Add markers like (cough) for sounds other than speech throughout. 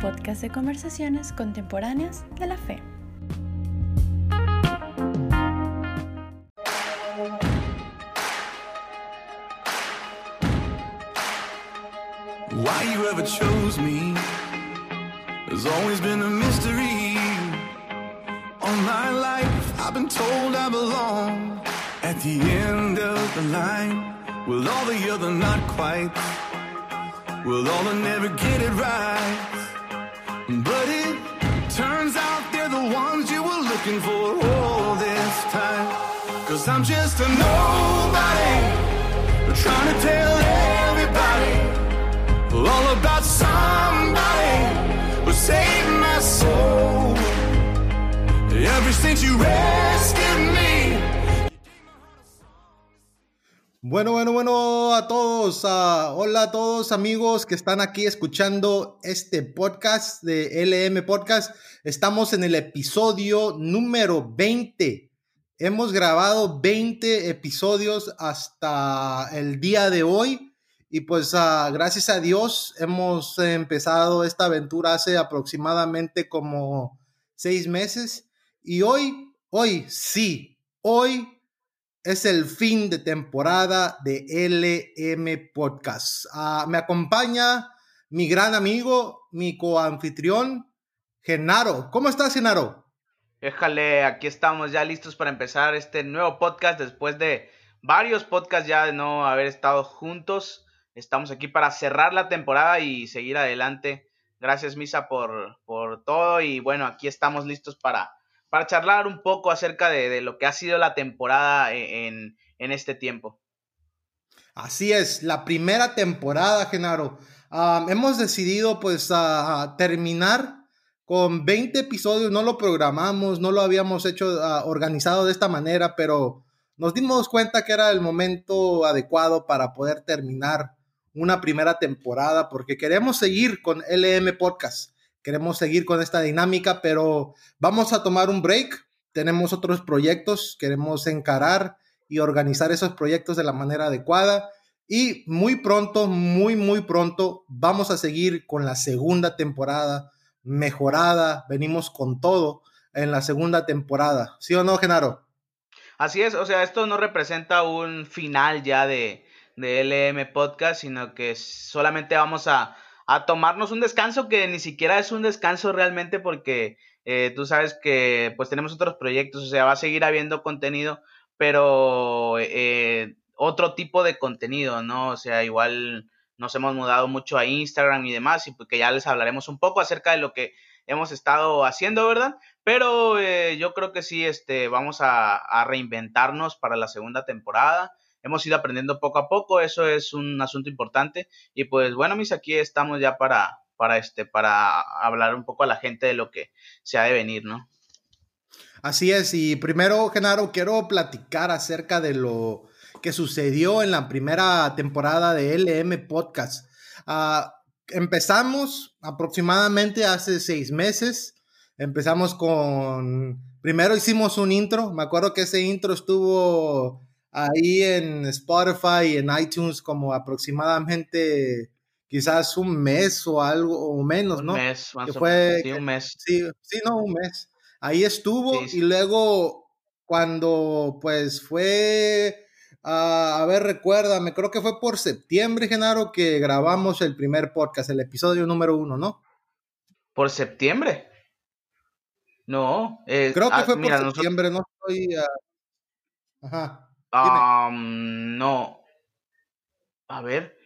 podcast de conversaciones contemporáneas de la fe. Why you ever chose me has always been a mystery. All my life I've been told I belong at the end of the line with all the other not quite. With all the never get it right. But it turns out they're the ones you were looking for all this time. Cause I'm just a nobody trying to tell everybody all about somebody who saved my soul. Ever since you rescued me. Bueno, bueno, bueno a todos. hola a todos amigos que están aquí escuchando este podcast de LM Podcast. Estamos en el episodio número 20. Hemos grabado 20 episodios hasta el día de hoy. Y pues ah, gracias a Dios hemos empezado esta aventura hace aproximadamente como seis meses. Y hoy, hoy sí, hoy es el fin de temporada de LM Podcast. Ah, me acompaña mi gran amigo, mi coanfitrión, Genaro. ¿Cómo estás, Genaro? Déjale, aquí estamos ya listos para empezar este nuevo podcast después de varios podcasts ya de no haber estado juntos. Estamos aquí para cerrar la temporada y seguir adelante. Gracias, Misa, por, por todo. Y bueno, aquí estamos listos para, para charlar un poco acerca de, lo que ha sido la temporada e, en, este tiempo. Así es, la primera temporada, Genaro. Hemos decidido pues terminar con 20 episodios, no lo programamos, no lo habíamos hecho organizado de esta manera, pero nos dimos cuenta que era el momento adecuado para poder terminar una primera temporada porque queremos seguir con LM Podcast, queremos seguir con esta dinámica, pero vamos a tomar un break, tenemos otros proyectos, queremos encarar y organizar esos proyectos de la manera adecuada. Y muy pronto, muy, muy pronto, vamos a seguir con la segunda temporada mejorada. Venimos con todo en la segunda temporada. ¿Sí o no, Genaro? Así es, o sea, esto no representa un final ya de, de LM Podcast, sino que solamente vamos a, a, tomarnos un descanso que ni siquiera es un descanso realmente porque eh, tú sabes que pues tenemos otros proyectos, o sea, va a seguir habiendo contenido, pero eh, otro tipo de contenido, ¿no? O sea, igual nos hemos mudado mucho a Instagram y demás, y porque ya les hablaremos un poco acerca de lo que hemos estado haciendo, ¿verdad? Pero eh, yo creo que sí, este, vamos a, reinventarnos para la segunda temporada. Hemos ido aprendiendo poco a poco, eso es un asunto importante. Y pues bueno, mis aquí estamos ya para, para, este, para hablar un poco a la gente de lo que se ha de venir, ¿no? Así es, y primero, Genaro, quiero platicar acerca de lo que sucedió en la primera temporada de LM Podcast. Uh, empezamos aproximadamente hace seis meses. Empezamos con. Primero hicimos un intro. Me acuerdo que ese intro estuvo ahí en Spotify y en iTunes como aproximadamente quizás un mes o algo o menos, ¿no? Un mes, más que o fue. Sí, un mes. Sí, sí, no, un mes. Ahí estuvo Sí, sí. y luego cuando pues fue Ah, a ver, recuérdame, creo que fue por septiembre, Genaro, que grabamos el primer podcast, el episodio número uno, ¿no? ¿Por septiembre? No. eh, Creo que ah, fue por nosotros- septiembre, no estoy. Ajá. Am, no. A ver.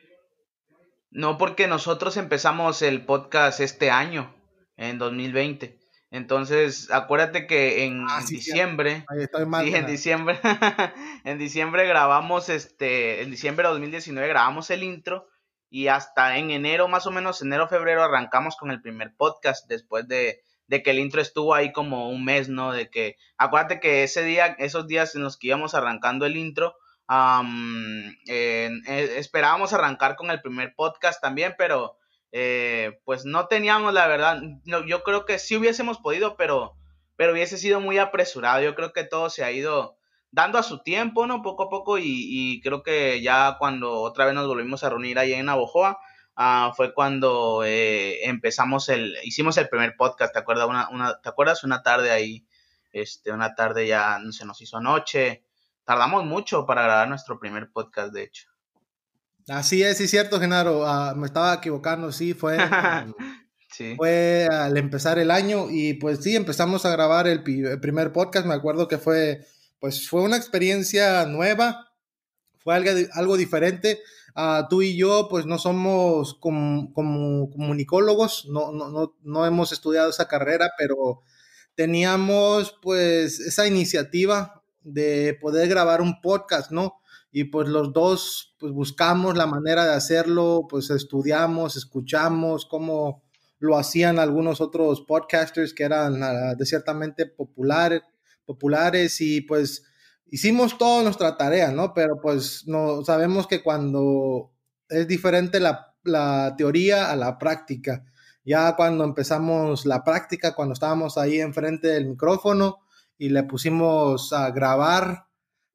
No, porque nosotros empezamos el podcast este año, en 2020. Entonces, acuérdate que en Ah, sí, diciembre, sí, en diciembre, (laughs) en diciembre grabamos este, en diciembre de 2019 grabamos el intro y hasta en enero, más o menos, enero, febrero, arrancamos con el primer podcast después de, de que el intro estuvo ahí como un mes, ¿no? De que, acuérdate que ese día, esos días en los que íbamos arrancando el intro, am, eh, esperábamos arrancar con el primer podcast también, pero eh, pues no teníamos la verdad, no, yo creo que sí hubiésemos podido, pero, pero hubiese sido muy apresurado, yo creo que todo se ha ido dando a su tiempo, ¿no? Poco a poco y, y creo que ya cuando otra vez nos volvimos a reunir ahí en Navojoa, ah, fue cuando eh, empezamos el, hicimos el primer podcast, ¿te acuerdas? Una, una, ¿Te acuerdas? Una tarde ahí, este, una tarde ya se nos hizo noche. Tardamos mucho para grabar nuestro primer podcast, de hecho. Así es, sí, cierto, Genaro. Ah, me estaba equivocando, sí, fue. (laughs) sí. Fue al empezar el año y pues sí, empezamos a grabar el, primer podcast. Me acuerdo que fue, pues fue una experiencia nueva, fue algo, algo diferente. Uh, tú y yo, pues no somos como, comunicólogos, no, no, no, no hemos estudiado esa carrera, pero teníamos pues esa iniciativa de poder grabar un podcast, ¿no? Y pues los dos pues buscamos la manera de hacerlo, pues estudiamos, escuchamos cómo lo hacían algunos otros podcasters que eran uh, de ciertamente populares y pues hicimos toda nuestra tarea, ¿no? Pero pues no sabemos que cuando es diferente la, la teoría a la práctica. Ya cuando empezamos la práctica, cuando estábamos ahí enfrente del micrófono y le pusimos a grabar,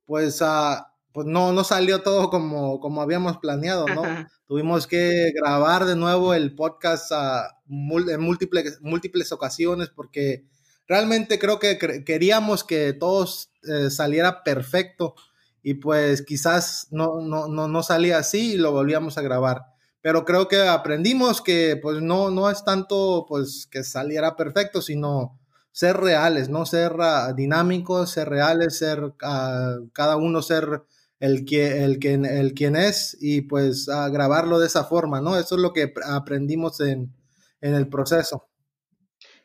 pues, a, pues no, no salió todo como, como habíamos planeado, ¿no? Tuvimos que grabar de nuevo el podcast en múltiples, múltiples ocasiones porque realmente creo que queríamos que todo eh, saliera perfecto y pues quizás no, no, no, no salía así y lo volvíamos a grabar pero creo que aprendimos que pues no, no es tanto pues que saliera perfecto, sino ser reales, ¿no? Ser uh, dinámicos, ser reales, ser uh, cada uno ser el, que, el, que, el quien es y pues uh, grabarlo de esa forma, ¿no? Eso es lo que aprendimos en, en el proceso.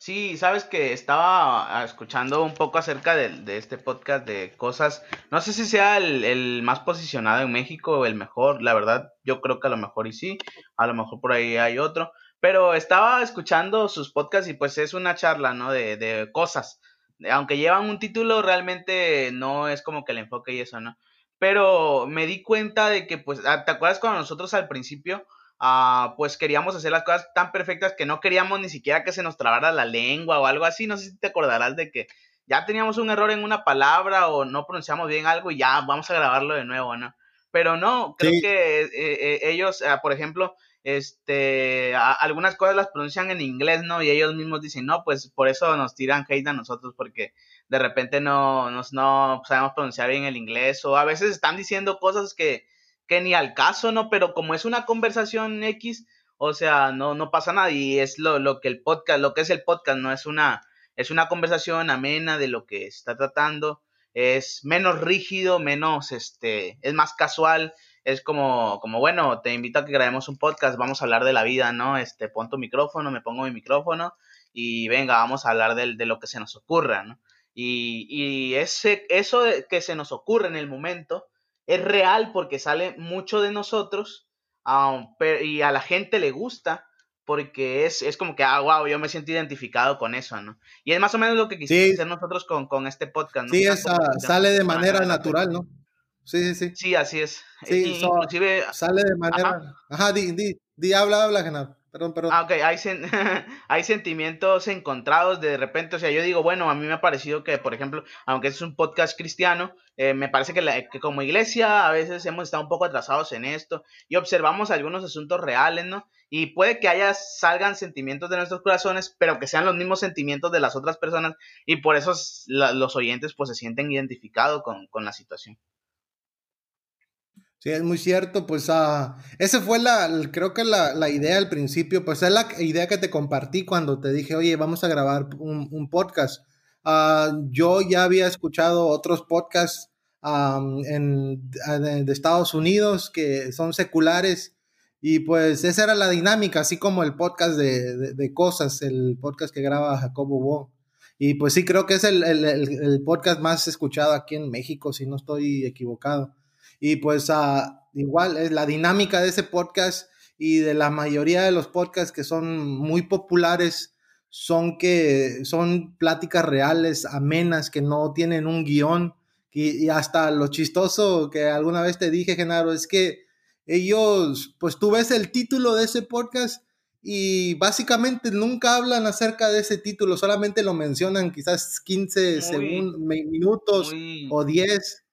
Sí, sabes que estaba escuchando un poco acerca de, este podcast de cosas, no sé si sea el, más posicionado en México o el mejor, la verdad yo creo que a lo mejor y sí, a lo mejor por ahí hay otro, pero estaba escuchando sus podcasts y pues es una charla, ¿no? De, de cosas, aunque llevan un título realmente no es como que el enfoque y eso, ¿no? Pero me di cuenta de que pues, ah, ¿te acuerdas cuando nosotros al principio Ah, pues queríamos hacer las cosas tan perfectas que no queríamos ni siquiera que se nos trabara la lengua o algo así. No sé si te acordarás de que ya teníamos un error en una palabra o no pronunciamos bien algo y ya vamos a grabarlo de nuevo, ¿no? Pero no, creo que eh, eh, ellos, ah, por ejemplo, este, algunas cosas las pronuncian en inglés, ¿no? Y ellos mismos dicen, no, pues por eso nos tiran hate a nosotros, porque de repente no, nos, no sabemos pronunciar bien el inglés, o a veces están diciendo cosas que, que ni al caso, ¿no? Pero como es una conversación X, o sea, no, no pasa nada y es lo, lo que el podcast, lo que es el podcast, no es una, es una conversación amena de lo que está tratando, es menos rígido, menos, este, es más casual, es como, como, bueno, te invito a que grabemos un podcast, vamos a hablar de la vida, ¿no? Este, pon tu micrófono, me pongo mi micrófono y venga, vamos a hablar de, de lo que se nos ocurra, ¿no? Y, y ese, eso que se nos ocurre en el momento, es real porque sale mucho de nosotros y a la gente le gusta porque es, es, como que, ah, wow, yo me siento identificado con eso, ¿no? Y es más o menos lo que quisimos hacer nosotros con, con, este podcast, ¿no? Sí, esa, sale de manera natural, ¿no? Sí, sí, sí. Sí, así es. Sí, inclusive... Sale de manera... Ajá, di, di, di, habla, habla, Genaro. Perdón, perdón. Ah, ok, (laughs) hay, sentimientos encontrados de repente. O sea, yo digo, bueno, a mí me ha parecido que, por ejemplo, aunque es un podcast cristiano, eh, me parece que, que, como iglesia a veces hemos estado un poco atrasados en esto y observamos algunos asuntos reales, ¿no? Y puede que haya, salgan sentimientos de nuestros corazones, pero que sean los mismos sentimientos de las otras personas y por eso los oyentes pues se sienten identificados con, con la situación. Sí, es muy cierto, pues uh, esa fue la, creo que la, la, idea al principio, pues es la idea que te compartí cuando te dije, oye, vamos a grabar un, podcast. Uh, yo ya había escuchado otros podcasts um, en, de, Estados Unidos que son seculares y pues esa era la dinámica, así como el podcast de, de, de cosas, el podcast que graba Jacobo Wong. Y pues sí, creo que es el, el, el podcast más escuchado aquí en México, si no estoy equivocado. Y pues uh, igual es la dinámica de ese podcast y de la mayoría de los podcasts que son muy populares son que son pláticas reales, amenas, que no tienen un guion. Y, y hasta lo chistoso que alguna vez te dije, Genaro, es que ellos, pues tú ves el título de ese podcast y básicamente nunca hablan acerca de ese título, solamente lo mencionan quizás 15 segundos, minutos o 10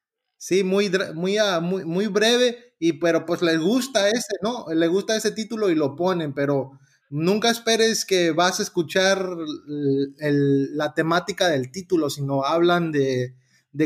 Sí, muy, muy, muy, muy breve, y pero pues les gusta ese, ¿no? Le gusta ese título y lo ponen, pero nunca esperes que vas a escuchar la temática del título, sino hablan de,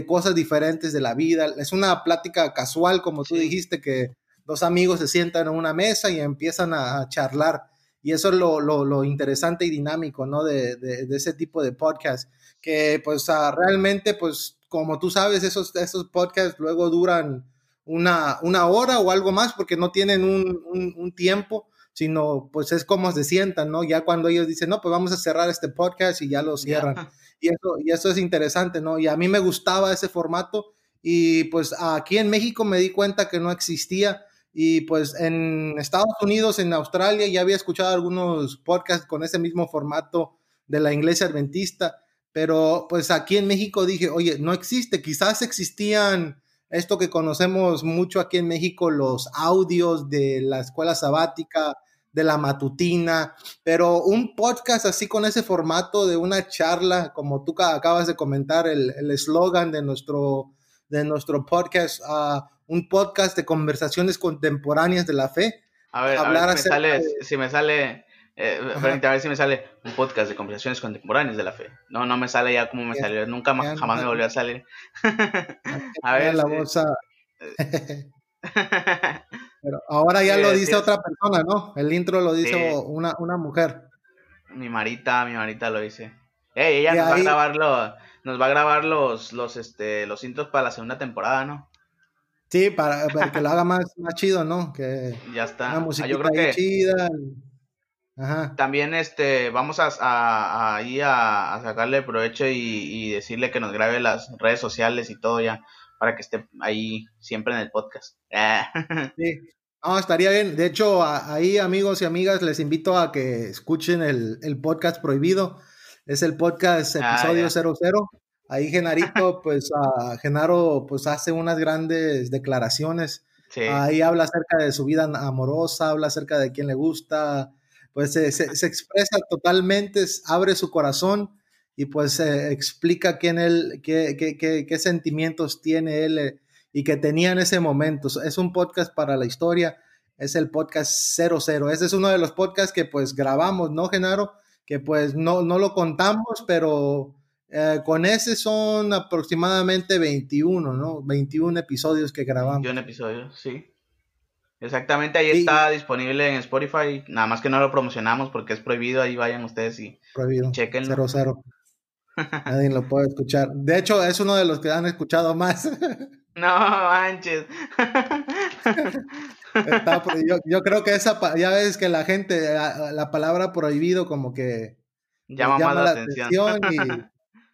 cosas diferentes de la vida. Es una plática casual, como tú dijiste, que dos amigos se sientan en una mesa y empiezan a, charlar. Y eso es lo, interesante y dinámico, ¿no? De, ese tipo de podcast, que pues realmente, pues como tú sabes, esos, esos podcasts luego duran una, una hora o algo más porque no tienen un, tiempo, sino pues es como se sientan, ¿no? Ya cuando ellos dicen, no, pues vamos a cerrar este podcast y ya lo cierran. Y, eso, y eso es interesante, ¿no? Y a mí me gustaba ese formato y pues aquí en México me di cuenta que no existía. Y pues en Estados Unidos, en Australia, ya había escuchado algunos podcasts con ese mismo formato de la iglesia adventista pero pues aquí en México dije, oye, no existe, quizás existían esto que conocemos mucho aquí en México, los audios de la escuela sabática, de la matutina, pero un podcast así con ese formato de una charla, como tú acabas de comentar, el eslogan de, nuestro, de nuestro podcast, uh, un podcast de conversaciones contemporáneas de la fe. A ver, hablar a ver si, me sale, si me sale eh, a ver si me sale un podcast de conversaciones contemporáneas de la fe. No, no me sale ya como me salió. Nunca más, jamás me volvió a salir. (laughs) a ver. La voz Pero ahora ya (laughs) lo dice otra persona, ¿no? El intro lo dice una, una mujer. Mi marita, mi marita lo dice. Ey, ella nos va a grabar los, nos va a grabar los, los, este, los intros para la segunda temporada, ¿no? Sí, para, que lo haga más, más chido, ¿no? Que ya está. Una ah, yo creo que chida. También este, vamos a, a, a, sacarle provecho y, decirle que nos grabe las redes sociales y todo ya, para que esté ahí siempre en el podcast. (laughs) sí, estaría bien. De hecho, ahí amigos y amigas, les invito a que escuchen el, podcast prohibido. Es el podcast ah, episodio 00. Ahí Genarito, (laughs) pues Genaro, pues hace unas grandes declaraciones. Ahí habla acerca de su vida amorosa, habla acerca de quién le gusta, pues se, expresa totalmente, abre su corazón y pues explica qué, sentimientos tiene él eh, y que tenía en ese momento. Es un podcast para la historia, es el podcast 00. Ese es uno de los podcasts que pues grabamos, ¿no, Genaro? Que pues no, no lo contamos, pero eh, con ese son aproximadamente 21, ¿no? 21 episodios que grabamos. 21 episodios, sí. Exactamente, ahí está disponible en Spotify, nada más que no lo promocionamos porque es prohibido, ahí vayan ustedes y prohibido. chequenlo. Cero, cero. (laughs) Nadie lo puede escuchar. De hecho, es uno de los que han escuchado más. (laughs) no, manches. (laughs) yo, creo que esa, ya ves que la gente, la, palabra prohibido como que llama, más la, atención,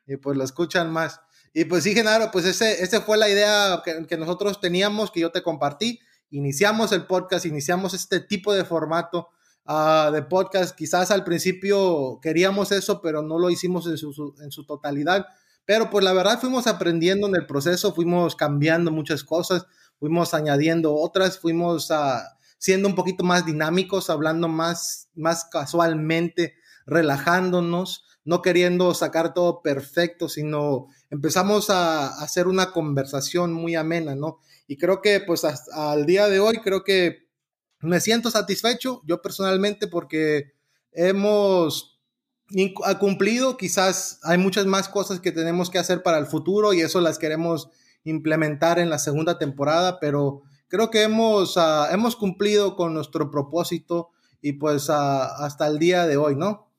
y, pues lo escuchan más. Y pues sí, Genaro, pues ese, ese fue la idea que, que nosotros teníamos, que yo te compartí iniciamos el podcast, iniciamos este tipo de formato ah, de podcast. Quizás al principio queríamos eso, pero no lo hicimos en su, en su totalidad. Pero pues la verdad fuimos aprendiendo en el proceso, fuimos cambiando muchas cosas, fuimos añadiendo otras, fuimos uh, siendo un poquito más dinámicos, hablando más, más casualmente, relajándonos, no queriendo sacar todo perfecto, sino empezamos a, hacer una conversación muy amena, ¿no? Y creo que pues hasta al día de hoy creo que me siento satisfecho yo personalmente porque hemos cumplido, quizás hay muchas más cosas que tenemos que hacer para el futuro y eso las queremos implementar en la segunda temporada, pero creo que hemos, ah, hemos cumplido con nuestro propósito y pues ah, hasta el día de hoy, ¿no?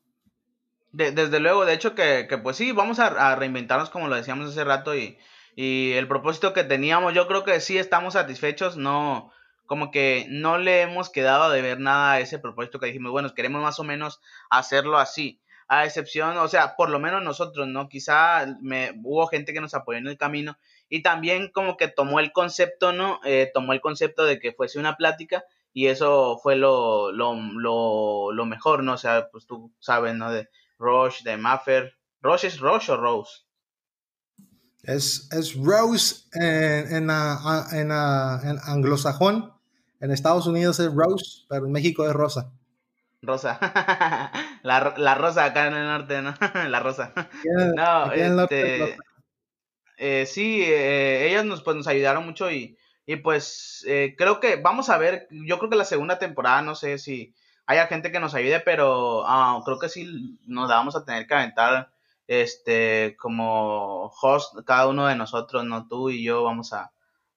Desde luego, de hecho que, pues sí, vamos a, reinventarnos como lo decíamos hace rato y, y el propósito que teníamos, yo creo que sí estamos satisfechos, no, como que no le hemos quedado de ver nada a ese propósito que dijimos, bueno, queremos más o menos hacerlo así. A excepción, o sea, por lo menos nosotros, ¿no? Quizá me, hubo gente que nos apoyó en el camino y también como que tomó el concepto, ¿no? Eh, tomó el concepto de que fuese una plática y eso fue lo, lo, lo, lo mejor, ¿no? O sea, pues tú sabes, ¿no? De Roche, de Maffer. ¿Roche es Roche o Rose? Es, es Rose en, en, en, en, anglosajón. En Estados Unidos es Rose, pero en México es Rosa. Rosa. (laughs) la, la, rosa acá en el norte, ¿no? (laughs) la rosa. no, este, eh, sí, eh, ellas nos, pues, nos ayudaron mucho y, y pues eh, creo que vamos a ver, yo creo que la segunda temporada, no sé si haya gente que nos ayude, pero ah, creo que sí nos vamos a tener que aventar este como host cada uno de nosotros, no tú y yo vamos a,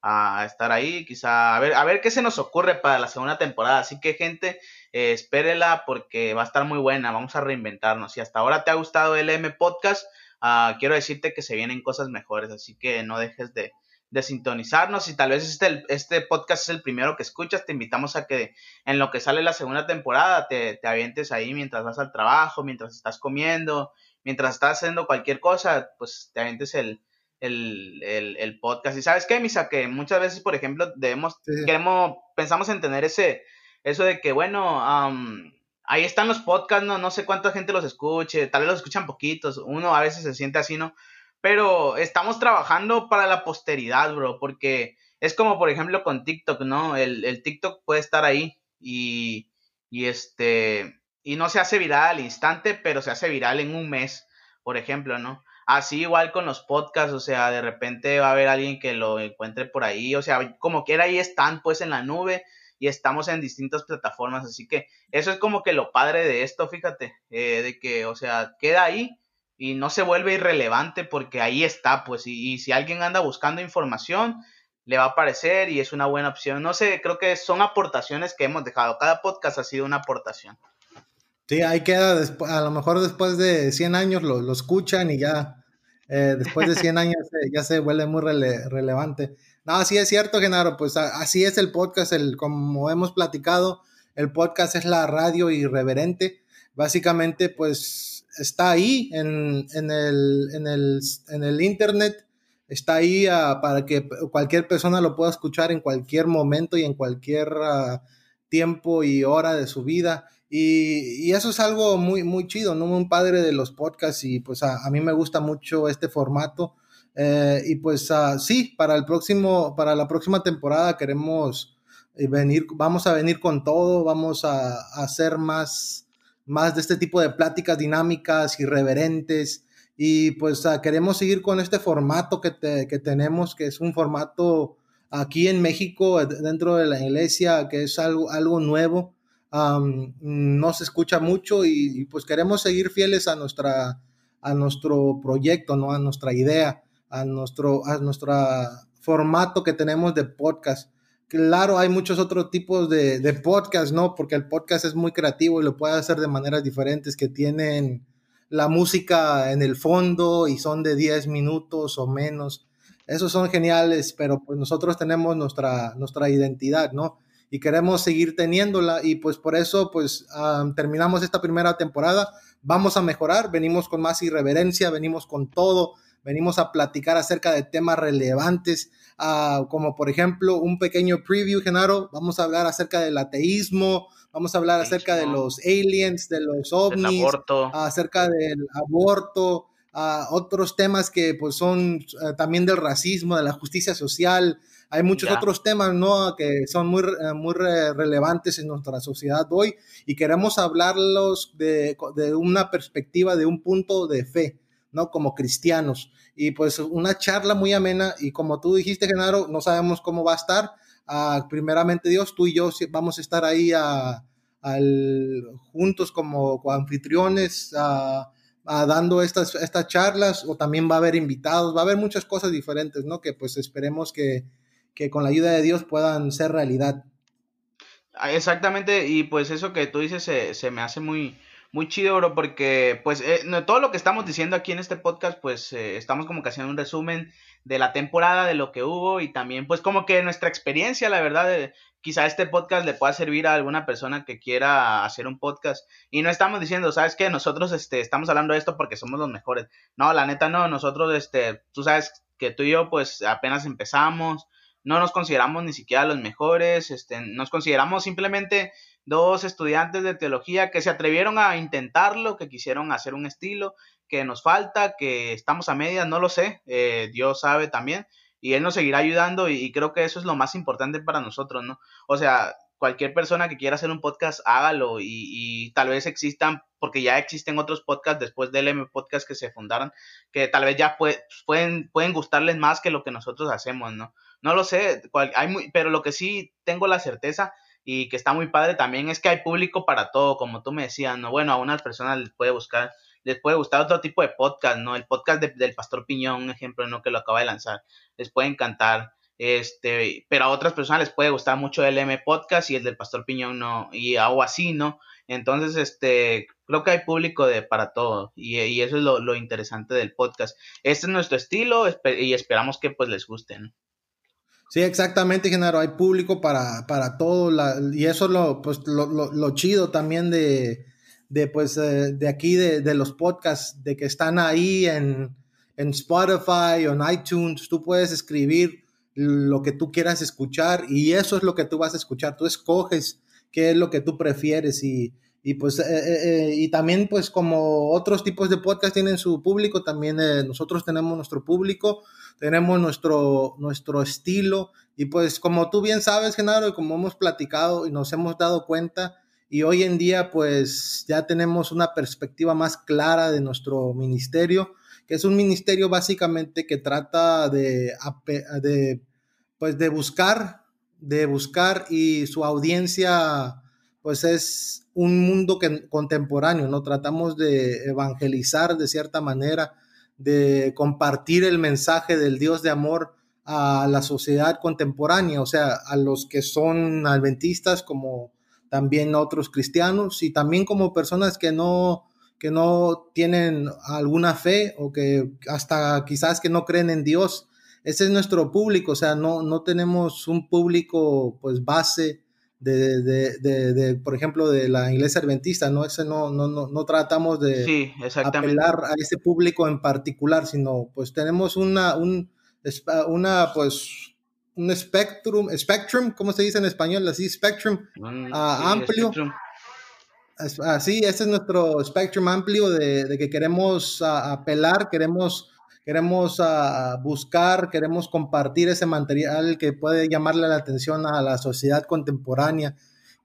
a estar ahí, quizá a ver, a ver qué se nos ocurre para la segunda temporada. Así que gente, espérela porque va a estar muy buena, vamos a reinventarnos. Si hasta ahora te ha gustado el M Podcast, uh, quiero decirte que se vienen cosas mejores, así que no dejes de, de sintonizarnos. Si tal vez este, este podcast es el primero que escuchas, te invitamos a que en lo que sale la segunda temporada te, te avientes ahí mientras vas al trabajo, mientras estás comiendo, mientras estás haciendo cualquier cosa, pues te avientes el, el, el, podcast. Y sabes qué, Misa, que muchas veces, por ejemplo, debemos, queremos, pensamos en tener ese, eso de que, bueno, ahí están los podcasts, no, no sé cuánta gente los escuche, tal vez los escuchan poquitos, uno a veces se siente así, ¿no? Pero estamos trabajando para la posteridad, bro, porque es como, por ejemplo, con TikTok, ¿no? El, TikTok puede estar ahí y, y este, y no se hace viral al instante, pero se hace viral en un mes, por ejemplo, ¿no? Así igual con los podcasts, o sea, de repente va a haber alguien que lo encuentre por ahí, o sea, como quiera ahí están pues en la nube y estamos en distintas plataformas, así que eso es como que lo padre de esto, fíjate, eh, de que, o sea, queda ahí y no se vuelve irrelevante porque ahí está, pues, y, si alguien anda buscando información, le va a aparecer y es una buena opción. No sé, creo que son aportaciones que hemos dejado. Cada podcast ha sido una aportación. Sí, ahí queda, a lo mejor después de 100 años lo, lo escuchan y ya, eh, después de 100 años ya se vuelve muy relevante. No, sí es cierto, Genaro, pues así es el podcast, el, como hemos platicado, el podcast es la radio irreverente. Básicamente, pues está ahí en, en, el, en, el, en el internet, está ahí uh, para que cualquier persona lo pueda escuchar en cualquier momento y en cualquier uh, tiempo y hora de su vida. Y, y, eso es algo muy, muy chido, ¿no? Un padre de los podcasts y pues a, a mí me gusta mucho este formato. Eh, y pues uh, sí, para el próximo, para la próxima temporada queremos eh, venir, vamos a venir con todo, vamos a hacer más, más de este tipo de pláticas dinámicas, irreverentes. Y pues uh, queremos seguir con este formato que, que tenemos, que es un formato aquí en México, dentro de la iglesia, que es algo, algo nuevo um, no se escucha mucho y, y, pues queremos seguir fieles a nuestra a nuestro proyecto, ¿no? A nuestra idea, a nuestro a nuestro formato que tenemos de podcast. Claro, hay muchos otros tipos de, de podcast, ¿no? Porque el podcast es muy creativo y lo puede hacer de maneras diferentes que tienen la música en el fondo y son de 10 minutos o menos. Esos son geniales, pero pues nosotros tenemos nuestra, nuestra identidad, ¿no? y queremos seguir teniéndola y pues por eso pues terminamos esta primera temporada, vamos a mejorar, venimos con más irreverencia, venimos con todo, venimos a platicar acerca de temas relevantes, uh, como por ejemplo un pequeño preview, Genaro, vamos a hablar acerca del ateísmo, vamos a hablar acerca de los aliens, de los ovnis, aborto. acerca del aborto, uh, otros temas que pues son uh, también del racismo, de la justicia social, hay muchos ya. otros temas, ¿no? Que son muy, eh, muy relevantes en nuestra sociedad hoy y queremos hablarlos de, de una perspectiva, de un punto de fe, ¿no? Como cristianos. Y pues una charla muy amena y como tú dijiste, Genaro, no sabemos cómo va a estar. Uh, primeramente Dios, tú y yo vamos a estar ahí a, al, juntos como anfitriones, a, a dando estas, estas charlas o también va a haber invitados, va a haber muchas cosas diferentes, ¿no? Que pues esperemos que, que con la ayuda de Dios puedan ser realidad. Ah, exactamente, y pues eso que tú dices se, se me hace muy, muy chido, bro, porque pues eh, todo lo que estamos diciendo aquí en este podcast, pues eh, estamos como que haciendo un resumen de la temporada, de lo que hubo y también pues como que nuestra experiencia, la verdad, de, quizá este podcast le pueda servir a alguna persona que quiera hacer un podcast. Y no estamos diciendo, sabes que nosotros este, estamos hablando de esto porque somos los mejores, no, la neta no, nosotros, este, tú sabes que tú y yo pues apenas empezamos, no nos consideramos ni siquiera los mejores, este, nos consideramos simplemente dos estudiantes de teología que se atrevieron a intentarlo, que quisieron hacer un estilo, que nos falta, que estamos a medias, no lo sé, eh, Dios sabe también, y Él nos seguirá ayudando y, creo que eso es lo más importante para nosotros, ¿no? O sea, cualquier persona que quiera hacer un podcast, hágalo y, y, tal vez existan, porque ya existen otros podcasts después del M Podcast que se fundaron, que tal vez ya pueden, pueden gustarles más que lo que nosotros hacemos, ¿no? No lo sé, hay muy, pero lo que sí tengo la certeza y que está muy padre también es que hay público para todo, como tú me decías, ¿no? Bueno, a unas personas les puede buscar, les puede gustar otro tipo de podcast, ¿no? El podcast del Pastor Piñón, un ejemplo, ¿no? Que lo acaba de lanzar, les puede encantar este, pero a otras personas les puede gustar mucho el M podcast y el del Pastor Piñón no, y algo así, ¿no? Entonces, este, creo que hay público de para todo y, y eso es lo, lo, interesante del podcast. Este es nuestro estilo y esperamos que pues les guste, ¿no? Sí, exactamente, Genaro. Hay público para, para todo. La, y eso es lo, pues, lo, lo, lo chido también de, de, pues, eh, de aquí, de, de, los podcasts, de que están ahí en, en Spotify o en iTunes. Tú puedes escribir lo que tú quieras escuchar y eso es lo que tú vas a escuchar. Tú escoges qué es lo que tú prefieres y, y pues, eh, eh, eh y también pues como otros tipos de podcast tienen su público, también nosotros tenemos nuestro público, tenemos nuestro, nuestro estilo. Y pues como tú bien sabes, Genaro, y como hemos platicado y nos hemos dado cuenta, y hoy en día pues ya tenemos una perspectiva más clara de nuestro ministerio que es un ministerio básicamente que trata de, de, pues de buscar, de buscar y su audiencia pues es un mundo que, contemporáneo, ¿no? Tratamos de evangelizar de cierta manera, de compartir el mensaje del Dios de amor a la sociedad contemporánea, o sea, a los que son adventistas como también otros cristianos y también como personas que no, que no tienen alguna fe o que hasta quizás que no creen en Dios. Ese es nuestro público, o sea, no, no tenemos un público pues base de, de, de, de por ejemplo, de la iglesia adventista, ¿no? Ese no, no, no, no tratamos de sí, apelar a ese público en particular, sino pues tenemos una, un, una pues un spectrum, spectrum, ¿cómo se dice en español? Así, spectrum uh, sí, amplio. Spectrum Así, ese es nuestro spectrum amplio de, de que queremos uh, apelar, queremos, queremos uh, buscar, queremos compartir ese material que puede llamarle la atención a la sociedad contemporánea.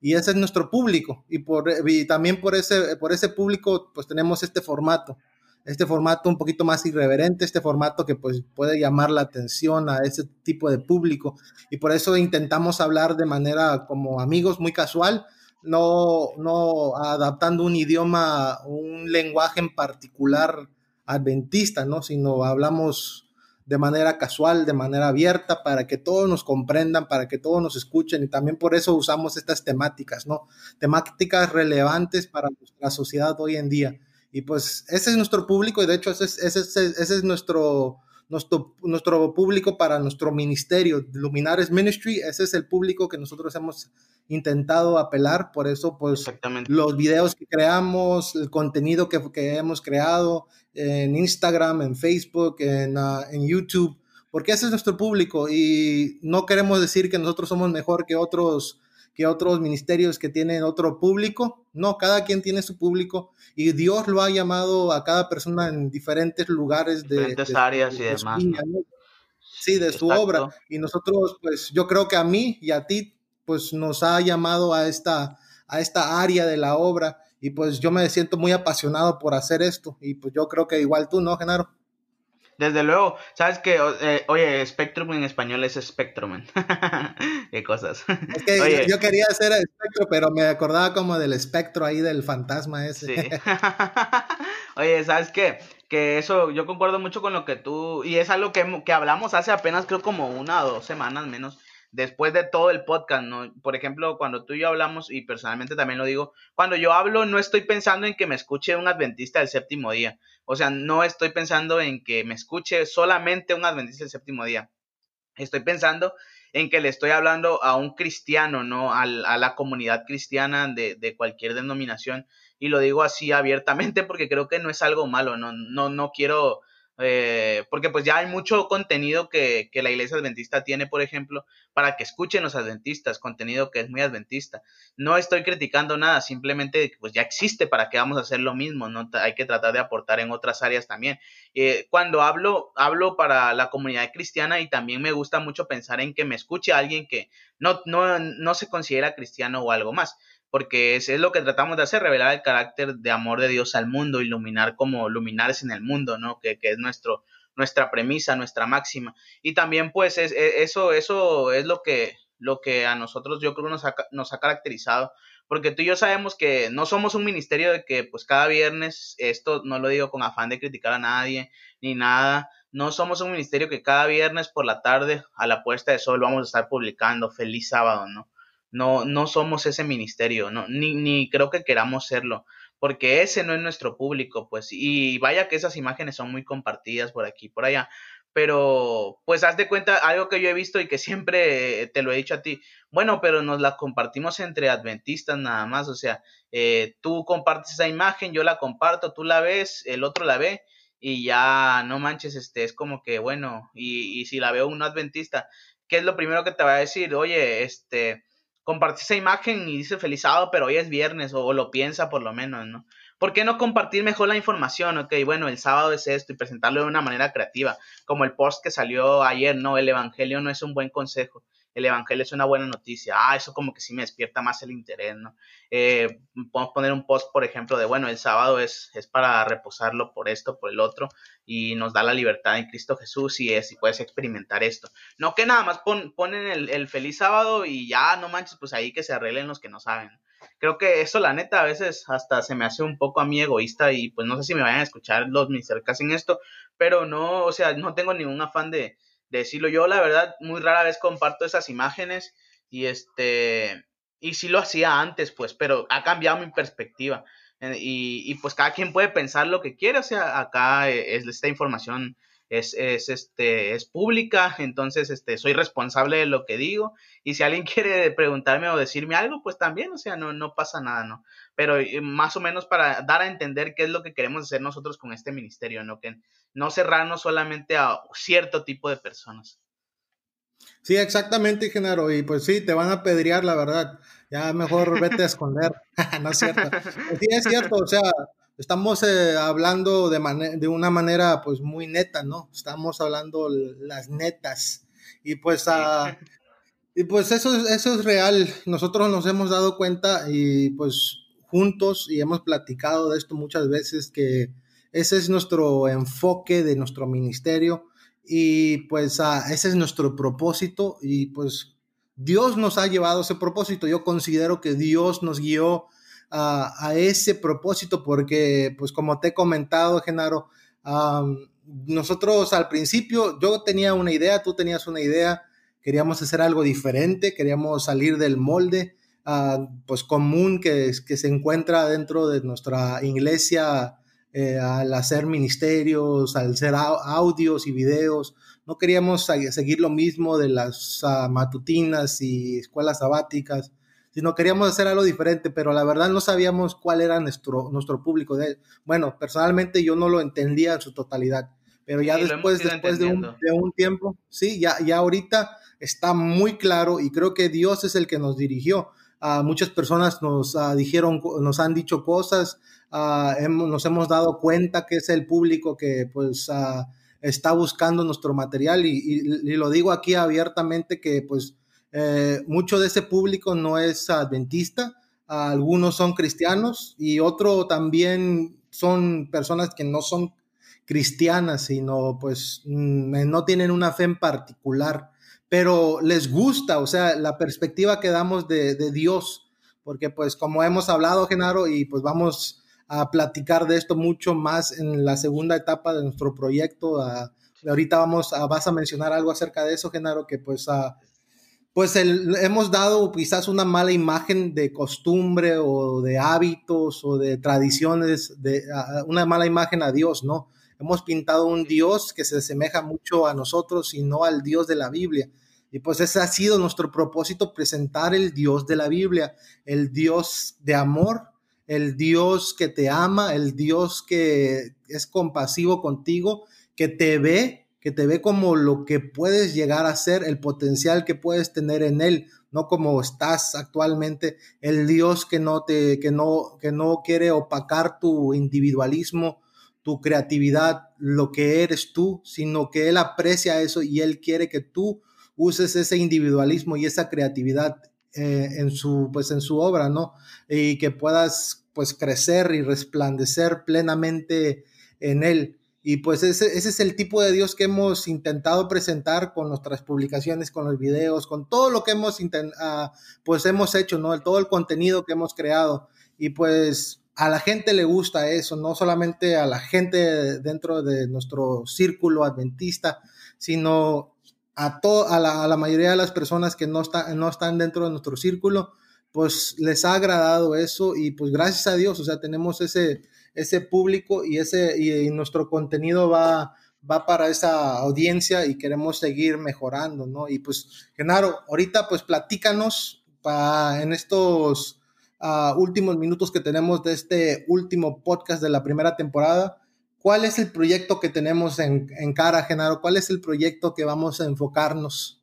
Y ese es nuestro público. Y, por, y también por ese, por ese público, pues tenemos este formato. Este formato un poquito más irreverente, este formato que pues puede llamar la atención a ese tipo de público. Y por eso intentamos hablar de manera como amigos, muy casual, no, no adaptando un idioma, un lenguaje en particular adventista, ¿no? Sino hablamos de manera casual, de manera abierta, para que todos nos comprendan, para que todos nos escuchen y también por eso usamos estas temáticas, ¿no? Temáticas relevantes para la sociedad hoy en día. Y pues ese es nuestro público y de hecho ese es, ese ese es nuestro, nuestro, nuestro público para nuestro ministerio, Luminares Ministry, ese es el público que nosotros hemos intentado apelar, por eso pues los videos que creamos, el contenido que, que hemos creado en Instagram, en Facebook, en, uh, en YouTube, porque ese es nuestro público y no queremos decir que nosotros somos mejor que otros que otros ministerios que tienen otro público. No, cada quien tiene su público y Dios lo ha llamado a cada persona en diferentes lugares de diferentes áreas y demás. Sí, de su obra. Y nosotros, pues yo creo que a mí y a ti, pues nos ha llamado a esta, a esta área de la obra y pues yo me siento muy apasionado por hacer esto y pues yo creo que igual tú, ¿no, Genaro? Desde luego, sabes que, eh, oye, Spectrum en español es Spectrum. (laughs) Qué cosas. Es que oye, yo, quería hacer el espectro, pero me acordaba como del espectro ahí del fantasma ese. Sí. (laughs) oye, ¿sabes qué? Que eso, yo concuerdo mucho con lo que tú, y es algo que, que hablamos hace apenas creo como una o dos semanas menos, después de todo el podcast, ¿no? Por ejemplo, cuando tú y yo hablamos, y personalmente también lo digo, cuando yo hablo no estoy pensando en que me escuche un adventista del séptimo día. O sea, no estoy pensando en que me escuche solamente un adventista del séptimo día. Estoy pensando en que le estoy hablando a un cristiano, ¿no? A, a la comunidad cristiana de, de, cualquier denominación. Y lo digo así abiertamente (laughs) porque creo que no es algo malo, no, no, no quiero eh, porque pues ya hay mucho contenido que, que, la iglesia adventista tiene, por ejemplo, para que escuchen los adventistas, contenido que es muy adventista. No estoy criticando nada, simplemente pues ya existe para que vamos a hacer lo mismo, ¿no? Hay que tratar de aportar en otras áreas también. Eh, cuando hablo, hablo para la comunidad cristiana y también me gusta mucho pensar en que me escuche alguien que no, no, no se considera cristiano o algo más, porque es, es, lo que tratamos de hacer, revelar el carácter de amor de Dios al mundo, iluminar como luminares en el mundo, ¿no? Que, que es nuestro, nuestra premisa, nuestra máxima. Y también pues es, eso, eso es lo que, lo que a nosotros yo creo nos ha, nos ha caracterizado, porque tú y yo sabemos que no somos un ministerio de que pues cada viernes, esto no lo digo con afán de criticar a nadie ni nada, no somos un ministerio que cada viernes por la tarde a la puesta de sol vamos a estar publicando feliz sábado, ¿no? No, no somos ese ministerio, no, ni, ni creo que queramos serlo, porque ese no es nuestro público, pues, y vaya que esas imágenes son muy compartidas por aquí, por allá, pero pues haz de cuenta algo que yo he visto y que siempre te lo he dicho a ti, bueno, pero nos la compartimos entre adventistas nada más, o sea, eh, tú compartes esa imagen, yo la comparto, tú la ves, el otro la ve y ya no manches, este, es como que bueno, y, y si la veo un adventista, ¿qué es lo primero que te va a decir? Oye, este, compartí esa imagen y dice feliz sábado, pero hoy es viernes, o, lo piensa por lo menos, ¿no? ¿Por qué no compartir mejor la información? Ok, bueno, el sábado es esto y presentarlo de una manera creativa, como el post que salió ayer, no, el Evangelio no es un buen consejo el Evangelio es una buena noticia. Ah, eso como que sí me despierta más el interés, ¿no? Eh, podemos poner un post, por ejemplo, de, bueno, el sábado es, es para reposarlo por esto, por el otro, y nos da la libertad en Cristo Jesús y, es, y puedes experimentar esto. No que nada más ponen el, el, feliz sábado y ya, no manches, pues ahí que se arreglen los que no saben. Creo que eso, la neta, a veces hasta se me hace un poco a mí egoísta y pues no sé si me vayan a escuchar los mis en esto, pero no, o sea, no tengo ningún afán de, decirlo. Yo, la verdad, muy rara vez comparto esas imágenes y este, y sí lo hacía antes, pues, pero ha cambiado mi perspectiva. Eh, y, y pues cada quien puede pensar lo que quiere, o sea, acá eh, es, esta información es, es, este, es pública, entonces este, soy responsable de lo que digo y si alguien (laughs) quiere preguntarme o decirme algo, pues también, o sea, no, no pasa nada, ¿no? Pero más o menos para dar a entender qué es lo que queremos hacer nosotros con este ministerio, ¿no? Que no cerrarnos solamente a cierto tipo de personas. Sí, exactamente, Genaro, y pues sí, te van a pedrear, la verdad. Ya mejor vete a esconder, (laughs) no es cierto. Pues sí, es cierto, o sea, estamos eh, hablando de, de una manera pues muy neta, ¿no? Estamos hablando las netas. Y pues, uh, y pues eso, eso es real. Nosotros nos hemos dado cuenta y pues juntos y hemos platicado de esto muchas veces que ese es nuestro enfoque de nuestro ministerio y pues uh, ese es nuestro propósito y pues Dios nos ha llevado ese propósito. Yo considero que Dios nos guió a, ese propósito porque, pues como te he comentado, Genaro, nosotros al principio, yo tenía una idea, tú tenías una idea, queríamos hacer algo diferente, queríamos salir del molde, uh, pues común que, que se encuentra dentro de nuestra iglesia eh, al hacer ministerios, al hacer audios y videos. No queríamos seguir lo mismo de las uh, matutinas y escuelas sabáticas sino queríamos hacer algo diferente, pero la verdad no sabíamos cuál era nuestro, nuestro público. De, bueno, personalmente yo no lo entendía en su totalidad, pero ya después, después de un, de un, tiempo, sí, ya, ya ahorita está muy claro y creo que Dios es el que nos dirigió. Uh, muchas personas nos uh, dijeron, nos han dicho cosas, uh, hemos, nos hemos dado cuenta que es el público que pues está buscando nuestro material y, y, y, lo digo aquí abiertamente que pues eh, mucho de ese público no es adventista, algunos son cristianos y otro también son personas que no son cristianas, sino pues mm, no tienen una fe en particular, pero les gusta, o sea, la perspectiva que damos de, de Dios, porque pues como hemos hablado, Genaro, y pues vamos a platicar de esto mucho más en la segunda etapa de nuestro proyecto. ahorita vamos a, vas a mencionar algo acerca de eso, Genaro, que pues pues hemos dado quizás una mala imagen de costumbre o de hábitos o de tradiciones, de, una mala imagen a Dios, ¿no? Hemos pintado un Dios que se asemeja mucho a nosotros y no al Dios de la Biblia. Y pues ese ha sido nuestro propósito, presentar el Dios de la Biblia, el Dios de amor, el Dios que te ama, el Dios que es compasivo contigo, que te ve que te ve como lo que puedes llegar a ser, el potencial que puedes tener en él, no como estás actualmente, el Dios que no te que no que no quiere opacar tu individualismo, tu creatividad, lo que eres tú, sino que él aprecia eso y él quiere que tú uses ese individualismo y esa creatividad eh, en, su, pues, en su obra, ¿no? Y que puedas pues crecer y resplandecer plenamente en él. Y pues ese, ese, es el tipo de Dios que hemos intentado presentar con nuestras publicaciones, con los videos, con todo lo que hemos, uh, pues hemos hecho, ¿no? Todo el contenido que hemos creado. Y pues a la gente le gusta eso, no solamente a la gente dentro de nuestro círculo adventista, sino a, a, la, a la mayoría de las personas que no, está, no están dentro de nuestro círculo, pues les ha agradado eso y pues gracias a Dios, o sea, tenemos ese ese público y, ese, y, nuestro contenido va, va para esa audiencia y queremos seguir mejorando, ¿no? Y pues, Genaro, ahorita pues platícanos pa, en estos uh, últimos minutos que tenemos de este último podcast de la primera temporada. ¿Cuál es el proyecto que tenemos en, en cara, Genaro? ¿Cuál es el proyecto que vamos a enfocarnos?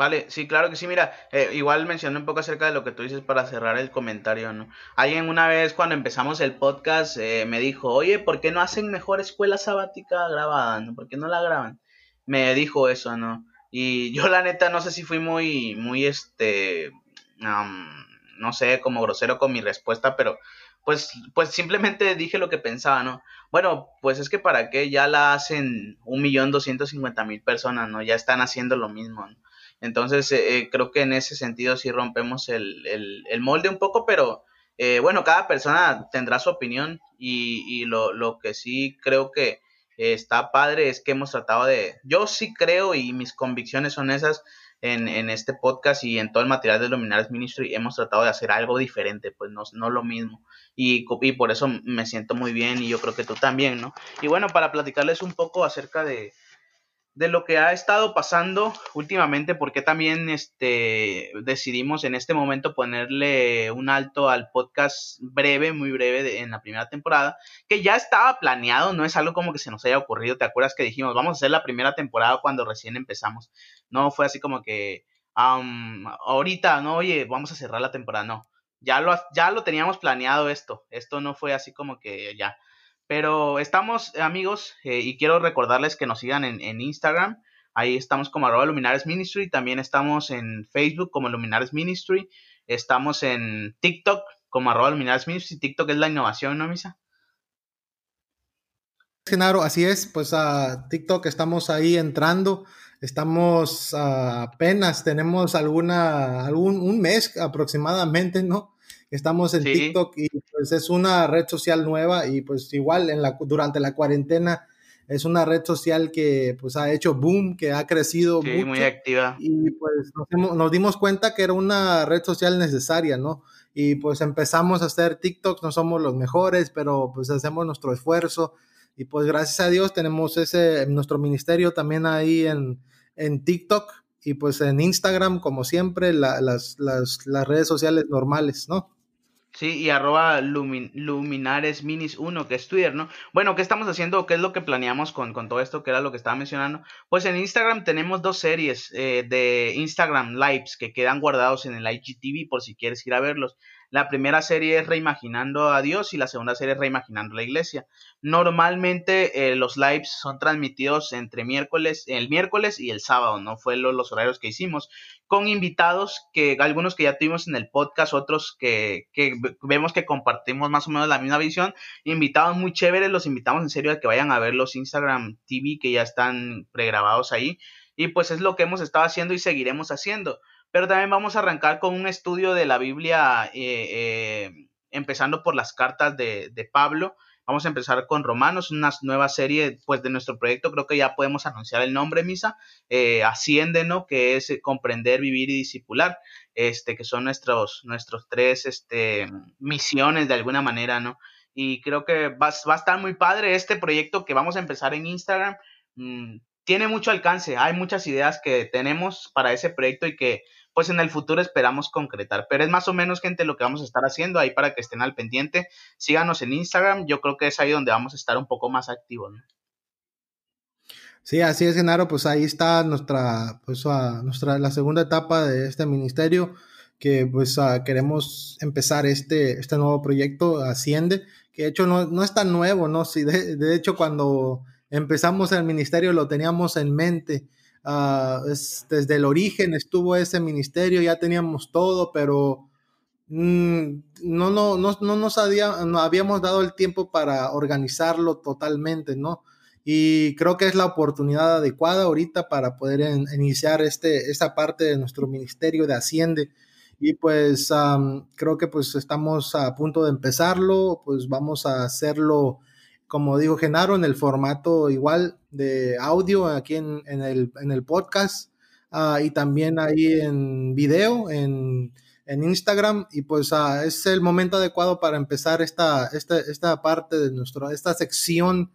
Vale, sí, claro que sí. Mira, eh, igual mencioné un poco acerca de lo que tú dices para cerrar el comentario, ¿no? Alguien una vez cuando empezamos el podcast eh, me dijo, oye, ¿por qué no hacen mejor escuela sabática grabada, ¿no? ¿Por qué no la graban? Me dijo eso, ¿no? Y (laughs) yo la neta no sé si fui muy, muy, este, no sé, como grosero con mi respuesta, pero pues, pues simplemente dije lo que pensaba, ¿no? Bueno, pues es que para qué ya la hacen un millón doscientos cincuenta mil personas, ¿no? Ya están haciendo lo mismo, ¿no? Entonces, eh, eh, creo que en ese sentido sí rompemos el, el, molde un poco, pero eh, bueno, cada persona tendrá su opinión y, y lo, lo, que sí creo que está padre es que hemos tratado de, yo sí creo y mis convicciones son esas en, en este podcast y en todo el material de Luminares Ministry, hemos tratado de hacer algo diferente, pues no, no lo mismo. Y, y por eso me siento muy bien y yo creo que tú también, ¿no? Y bueno, para platicarles un poco acerca de, de lo que ha estado pasando últimamente, porque también este, decidimos en este momento ponerle un alto al podcast breve, muy breve en la primera temporada, que ya estaba planeado, no es algo como que se nos haya ocurrido, ¿te acuerdas que dijimos, vamos a hacer la primera temporada cuando recién empezamos? No fue así como que, ahorita, no, oye, vamos a cerrar la temporada, no, ya lo, ya lo teníamos planeado esto, esto no fue así como que ya pero estamos, amigos, eh, y quiero recordarles que nos sigan en, Instagram. Ahí estamos como arroba Luminares Ministry. También estamos en Facebook como Luminares Ministry. Estamos en TikTok como arroba Luminares Ministry. TikTok es la innovación, ¿no, Misa? Genaro, así es. Pues a TikTok estamos ahí entrando. Estamos apenas, tenemos alguna, algún un mes aproximadamente, ¿no? Estamos en TikTok y pues es una red social nueva y pues igual en la, durante la cuarentena es una red social que pues ha hecho boom, que ha crecido sí, muy activa. Y pues nos, nos, dimos cuenta que era una red social necesaria, ¿no? Y pues empezamos a hacer TikTok, no somos los mejores, pero pues hacemos nuestro esfuerzo y pues gracias a Dios tenemos ese, nuestro ministerio también ahí en, en TikTok y pues en Instagram, como siempre, las, las, las redes sociales normales, ¿no? Sí, y arroba luminares minis 1, que es Twitter, ¿no? Bueno, ¿qué estamos haciendo? ¿Qué es lo que planeamos con, con todo esto? Que era lo que estaba mencionando. Pues en Instagram tenemos dos series eh, de Instagram Lives que quedan guardados en el IGTV por si quieres ir a verlos. La primera serie es Reimaginando a Dios y la segunda serie es Reimaginando la Iglesia. Normalmente eh, los lives son transmitidos entre miércoles, el miércoles y el sábado, no fue los horarios que hicimos, con invitados que algunos que ya tuvimos en el podcast, otros que, que vemos que compartimos más o menos la misma visión, invitados muy chéveres, los invitamos en serio a que vayan a ver los Instagram TV que ya están pregrabados ahí. Y pues es lo que hemos estado haciendo y seguiremos haciendo. Pero también vamos a arrancar con un estudio de la Biblia, eh, eh, empezando por las cartas de, Pablo. Vamos a empezar con Romanos, una nueva serie pues, de nuestro proyecto. Creo que ya podemos anunciar el nombre, Misa. Eh, Asciende, ¿no? Que es comprender, vivir y discipular. Este, que son nuestros, nuestros tres este, misiones de alguna manera, ¿no? Y creo que va, va, a estar muy padre este proyecto que vamos a empezar en Instagram. Mm, tiene mucho alcance, hay muchas ideas que tenemos para ese proyecto y que pues en el futuro esperamos concretar. Pero es más o menos, gente, lo que vamos a estar haciendo ahí para que estén al pendiente. Síganos en Instagram, yo creo que es ahí donde vamos a estar un poco más activos. Sí, así es, Genaro, pues ahí está nuestra, pues nuestra, la segunda etapa de este ministerio, que pues queremos empezar este, este nuevo proyecto, Asciende, que de hecho no, no es tan nuevo, ¿no? Sí, de, de hecho cuando empezamos el ministerio lo teníamos en mente, ah, desde el origen estuvo ese ministerio, ya teníamos todo, pero mm, no, no, no, no nos no habíamos dado el tiempo para organizarlo totalmente, ¿no? Y creo que es la oportunidad adecuada ahorita para poder iniciar este, esta parte de nuestro ministerio de Hacienda. Y pues creo que pues estamos a punto de empezarlo, pues vamos a hacerlo, como dijo Genaro, en el formato igual de audio aquí en, el, en el, podcast ah, y también ahí en video, en, en Instagram. Y pues ah, es el momento adecuado para empezar esta, esta, esta parte de nuestro, esta sección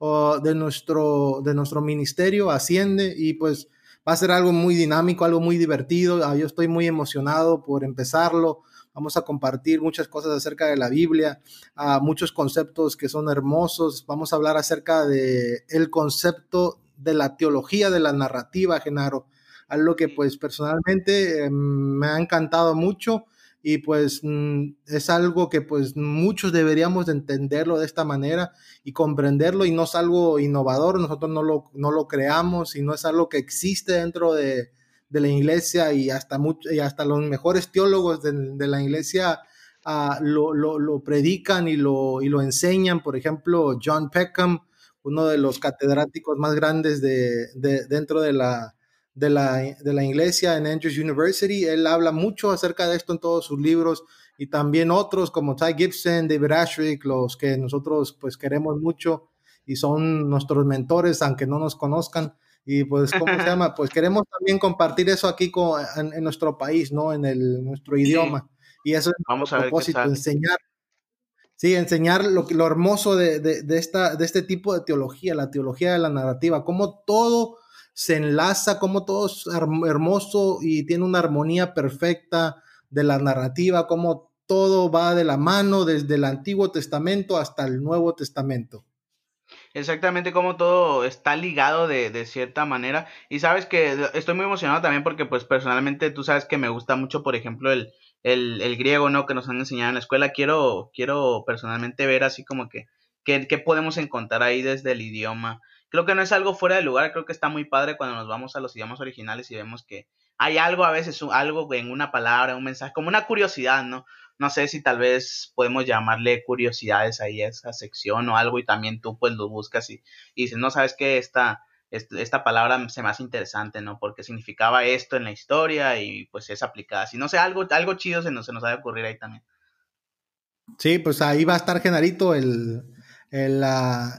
de, nuestro, de nuestro ministerio asciende y pues va a ser algo muy dinámico, algo muy divertido. Ah, yo estoy muy emocionado por empezarlo. Vamos a compartir muchas cosas acerca de la Biblia, ah, muchos conceptos que son hermosos. Vamos a hablar acerca de el concepto de la teología de la narrativa, Genaro. Algo que pues personalmente em, me ha encantado mucho y pues mm, es algo que pues muchos deberíamos de entenderlo de esta manera y comprenderlo y no es algo innovador, nosotros no lo, no lo creamos y no es algo que existe dentro de, de la iglesia y hasta, mucho, y hasta los mejores teólogos de, de la iglesia uh, lo, lo, lo, predican y lo, y lo enseñan, por ejemplo, John Peckham, uno de los catedráticos más grandes de, de dentro de la, de la, de la iglesia en Andrews University. Él habla mucho acerca de esto en todos sus libros y también otros como Ty Gibson, David Ashrick, los que nosotros pues queremos mucho y son nuestros mentores, aunque no nos conozcan. Y pues, ¿cómo se llama? Pues queremos también compartir eso aquí con, en, nuestro país, ¿no? En el, nuestro idioma. Y eso es Vamos a propósito, enseñar. Sí, enseñar lo, lo hermoso de, de, de, esta, de este tipo de teología, la teología de la narrativa, cómo todo se enlaza, como todo es hermoso y tiene una armonía perfecta de la narrativa, como todo va de la mano desde el Antiguo Testamento hasta el Nuevo Testamento. Exactamente como todo está ligado de, de, cierta manera. Y sabes que estoy muy emocionado también porque pues personalmente tú sabes que me gusta mucho, por ejemplo, el, el, el griego, ¿no? Que nos han enseñado en la escuela. Quiero, quiero personalmente ver así como que qué podemos encontrar ahí desde el idioma creo que no es algo fuera de lugar, creo que está muy padre cuando nos vamos a los idiomas originales y vemos que hay algo a veces, algo en una palabra, un mensaje, como una curiosidad, ¿no? No sé si tal vez podemos llamarle curiosidades ahí a esa sección o algo y también tú pues lo buscas y, y dices, no sabes que esta, esta palabra se me hace interesante, ¿no? Porque significaba esto en la historia y pues es aplicada. Si no sé, algo, algo chido se nos, se nos ha de ocurrir ahí también. Sí, pues ahí va a estar Genarito el, el,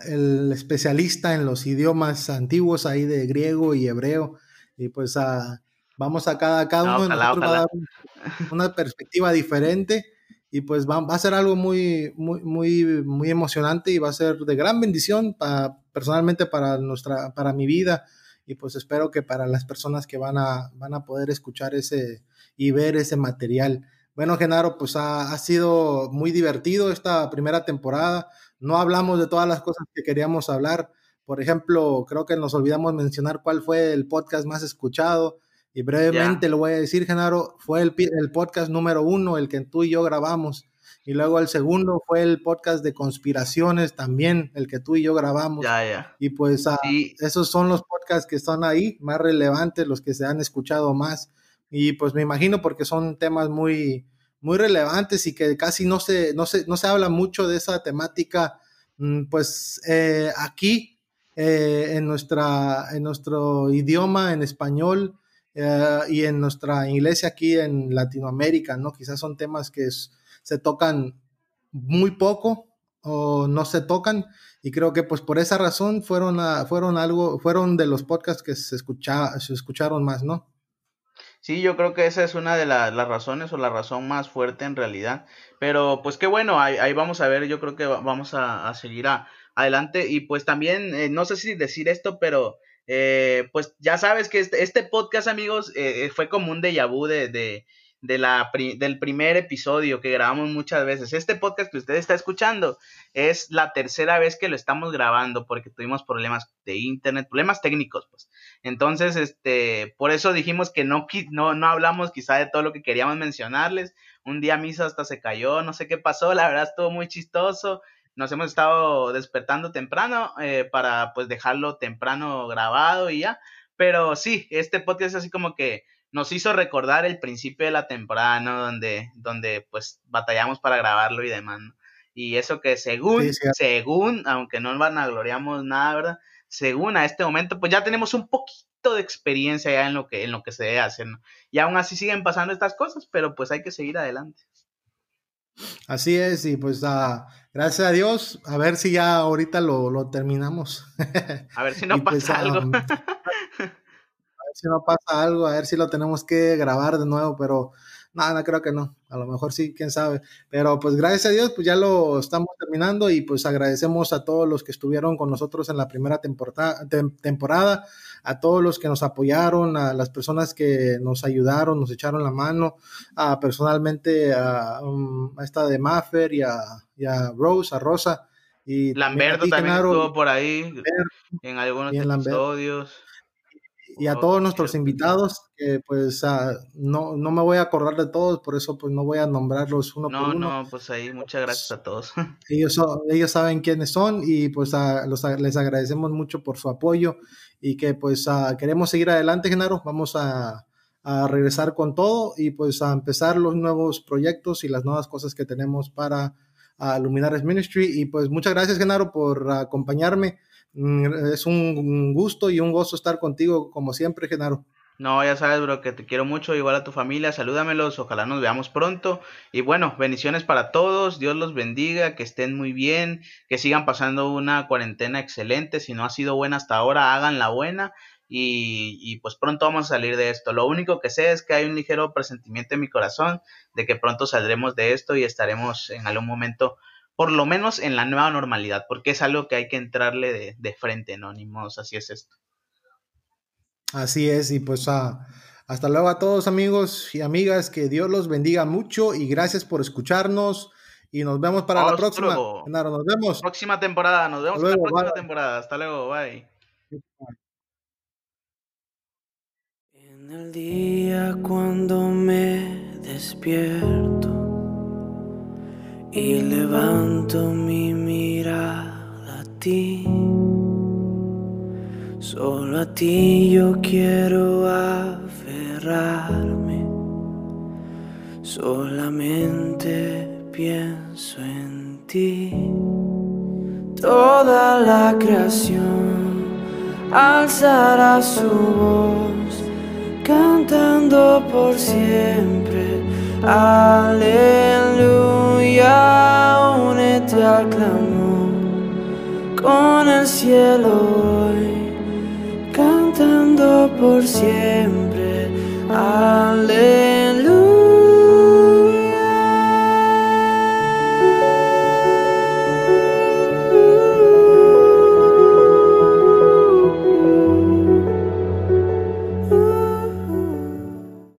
el, especialista en los idiomas antiguos ahí de griego y hebreo. Y pues uh, vamos a cada, cada uno de nosotros a dar una perspectiva diferente y pues va, va, a ser algo muy, muy, muy, muy emocionante y va a ser de gran bendición para, personalmente para, nuestra, para mi vida y pues espero que para las personas que van a, van a poder escuchar ese y ver ese material. Bueno, Genaro, pues ha, ha sido muy divertido esta primera temporada no hablamos de todas las cosas que queríamos hablar. Por ejemplo, creo que nos olvidamos mencionar cuál fue el podcast más escuchado. Y brevemente lo voy a decir, Genaro, fue el, el, podcast número uno, el que tú y yo grabamos. Y luego el segundo fue el podcast de conspiraciones también, el que tú y yo grabamos. Ya, ya. Y pues ah, esos son los podcasts que están ahí, más relevantes, los que se han escuchado más. Y pues me imagino porque son temas muy, muy relevantes y que casi no se, no se, no se habla mucho de esa temática, mm, pues eh, aquí eh, en, nuestra, en nuestro idioma, en español eh, y en nuestra iglesia aquí en Latinoamérica, ¿no? Quizás son temas que se tocan muy poco o no se tocan y creo que pues por esa razón fueron, fueron algo, fueron de los podcasts que se, escucha, se escucharon más, ¿no? Sí, yo creo que esa es una de las razones o la razón más fuerte en realidad. Pero pues qué bueno, ahí, vamos a ver, yo creo que vamos a, a seguir a, adelante. Y pues también, eh, no sé si decir esto, pero eh, pues ya sabes que este, este podcast, amigos, eh, fue como un déjà vu de, de, de la, del primer episodio que grabamos muchas veces. Este podcast que usted está escuchando es la tercera vez que lo estamos grabando porque tuvimos problemas de internet, problemas técnicos, pues. Entonces, este, por eso dijimos que no, no, no hablamos quizá de todo lo que queríamos mencionarles. Un día Misa hasta se cayó, no sé qué pasó, la verdad estuvo muy chistoso. Nos hemos estado despertando temprano eh, para pues dejarlo temprano grabado y ya Pero sí, este podcast es así como que nos hizo recordar el principio de la temporada, ¿no? Donde, donde pues batallamos para grabarlo y demás, ¿no? Y eso que según, según, aunque no van a gloriamos nada, ¿verdad? Según a este momento, pues ya tenemos un poquito de experiencia ya en lo que, en lo que se debe hacer, ¿no? Y aún así siguen pasando estas cosas, pero pues hay que seguir adelante. Así es, y pues uh, gracias a Dios, a ver si ya ahorita lo, lo terminamos. (laughs) a ver si no pues, pasa algo. (laughs) a ver si no pasa algo, a ver si lo tenemos que grabar de nuevo, pero nada, creo que no. A lo mejor sí, quién sabe. Pero pues gracias a Dios, pues ya lo estamos terminando y pues agradecemos a todos los que estuvieron con nosotros en la primera temporada, temporada a todos los que nos apoyaron, a las personas que nos ayudaron, nos echaron la mano, a, personalmente a, um, esta de Maffer y a, Rose, a Rosa. Y Lamberto también estuvo por ahí en algunos episodios y a todos nuestros invitados, que pues ah, no, no me voy a acordar de todos, por eso pues no voy a nombrarlos uno por uno. No, no, pues ahí muchas gracias a todos. (laughs) Ellos, ellos saben quiénes son y pues los, les agradecemos mucho por su apoyo y que pues ah, queremos seguir adelante, Genaro, vamos a, a, regresar con todo y pues a empezar los nuevos proyectos y las nuevas cosas que tenemos para uh, Luminares Ministry. Y pues muchas gracias, Genaro, por acompañarme. Mm, es un gusto y un gozo estar contigo, como siempre, Genaro. No, ya sabes, bro, que te quiero mucho, igual a tu familia, salúdamelos, ojalá nos veamos pronto. Y bueno, bendiciones para todos, Dios los bendiga, que estén muy bien, que sigan pasando una cuarentena excelente, si no ha sido buena hasta ahora, hagan la buena y, y pues pronto vamos a salir de esto. Lo único que sé es que hay un ligero presentimiento en mi corazón de que pronto saldremos de esto y estaremos en algún momento por lo menos en la nueva normalidad, porque es algo que hay que entrarle de, frente, ¿no? Ni así es esto. Así es, y pues ah, hasta luego a todos amigos y amigas, que Dios los bendiga mucho y gracias por escucharnos y nos vemos para la próxima. nos vemos. Próxima temporada, nos vemos en la próxima temporada. Hasta luego, bye. En el día cuando me despierto y levanto mi mirada a ti. Solo a ti yo quiero aferrarme. Solamente pienso en ti. Toda la creación alzará su voz cantando por siempre. Aleluya únete al clamor con el cielo hoy, cantando por siempre. Aleluya.